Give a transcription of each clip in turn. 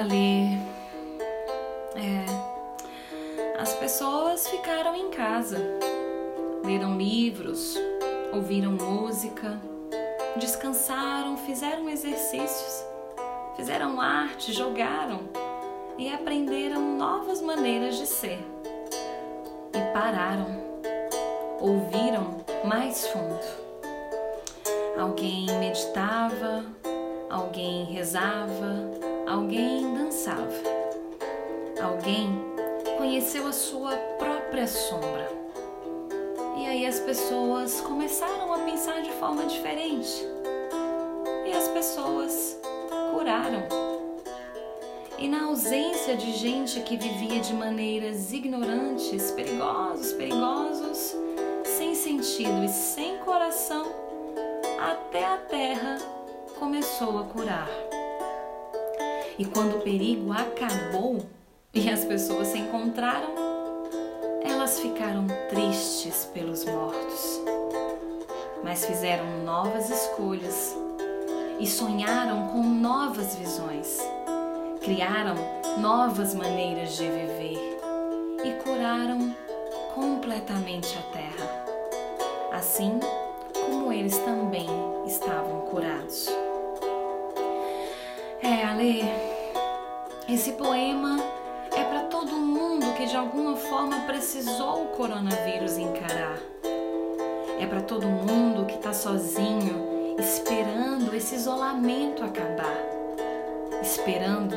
Ali. É. As pessoas ficaram em casa, leram livros, ouviram música, descansaram, fizeram exercícios, fizeram arte, jogaram e aprenderam novas maneiras de ser. E pararam, ouviram mais fundo. Alguém meditava, alguém rezava, alguém dançava, alguém conheceu a sua própria sombra. E aí as pessoas começaram a pensar de forma diferente. E as pessoas curaram. E na ausência de gente que vivia de maneiras ignorantes, perigosos, perigosos, sem sentido e sem coração, até a terra começou a curar. E quando o perigo acabou e as pessoas se encontraram, elas ficaram tristes pelos mortos, mas fizeram novas escolhas e sonharam com novas visões, criaram novas maneiras de viver e curaram completamente a terra. Assim, como eles também estavam curados. É, Ale, esse poema é para todo mundo que de alguma forma precisou o coronavírus encarar. É para todo mundo que está sozinho, esperando esse isolamento acabar, esperando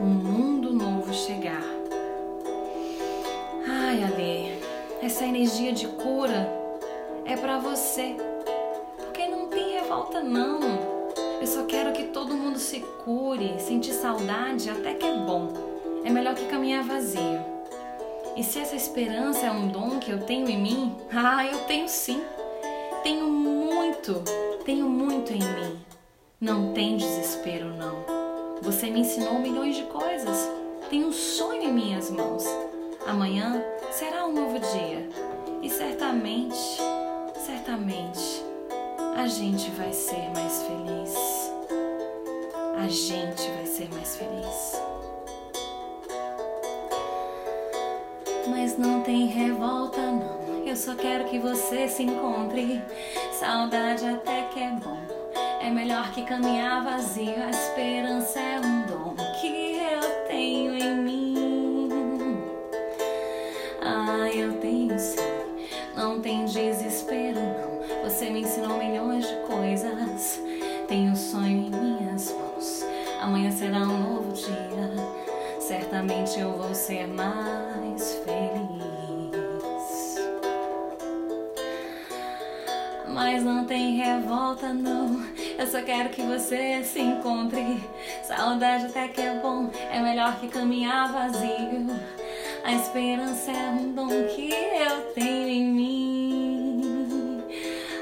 um mundo novo chegar. Ai, Ale, essa energia de cura é para você. Porque não tem revolta não. Eu só quero que todo mundo se cure, sentir saudade até que é bom. É melhor que caminhar vazio. E se essa esperança é um dom que eu tenho em mim, ah, eu tenho sim. Tenho muito, tenho muito em mim. Não tem desespero não. Você me ensinou milhões de coisas. Tenho um sonho em minhas mãos. Amanhã será um novo dia. E certamente certamente a gente vai ser mais feliz. A gente vai ser mais feliz. Mas não tem revolta, não. Eu só quero que você se encontre. Saudade até que é bom. É melhor que caminhar vazio. A esperança é um dom que eu tenho em mim. Ah, eu tenho sim. Não tem desespero, não. Você me ensinou milhões de coisas. Tenho sonho em minhas mãos. Amanhã será um novo dia. Certamente eu vou ser mais feliz. Mas não tem revolta, não. Eu só quero que você se encontre. Saudade até que é bom, é melhor que caminhar vazio. A esperança é um dom que eu tenho em mim.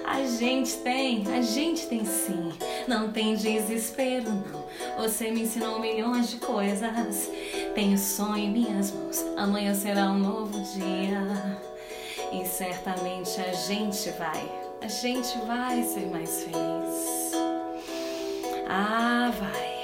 A gente tem, a gente tem sim. Não tem desespero, não. Você me ensinou milhões de coisas. Tenho sonho em minhas mãos. Amanhã será um novo dia. E certamente a gente vai, a gente vai ser mais feliz. Ah, vai.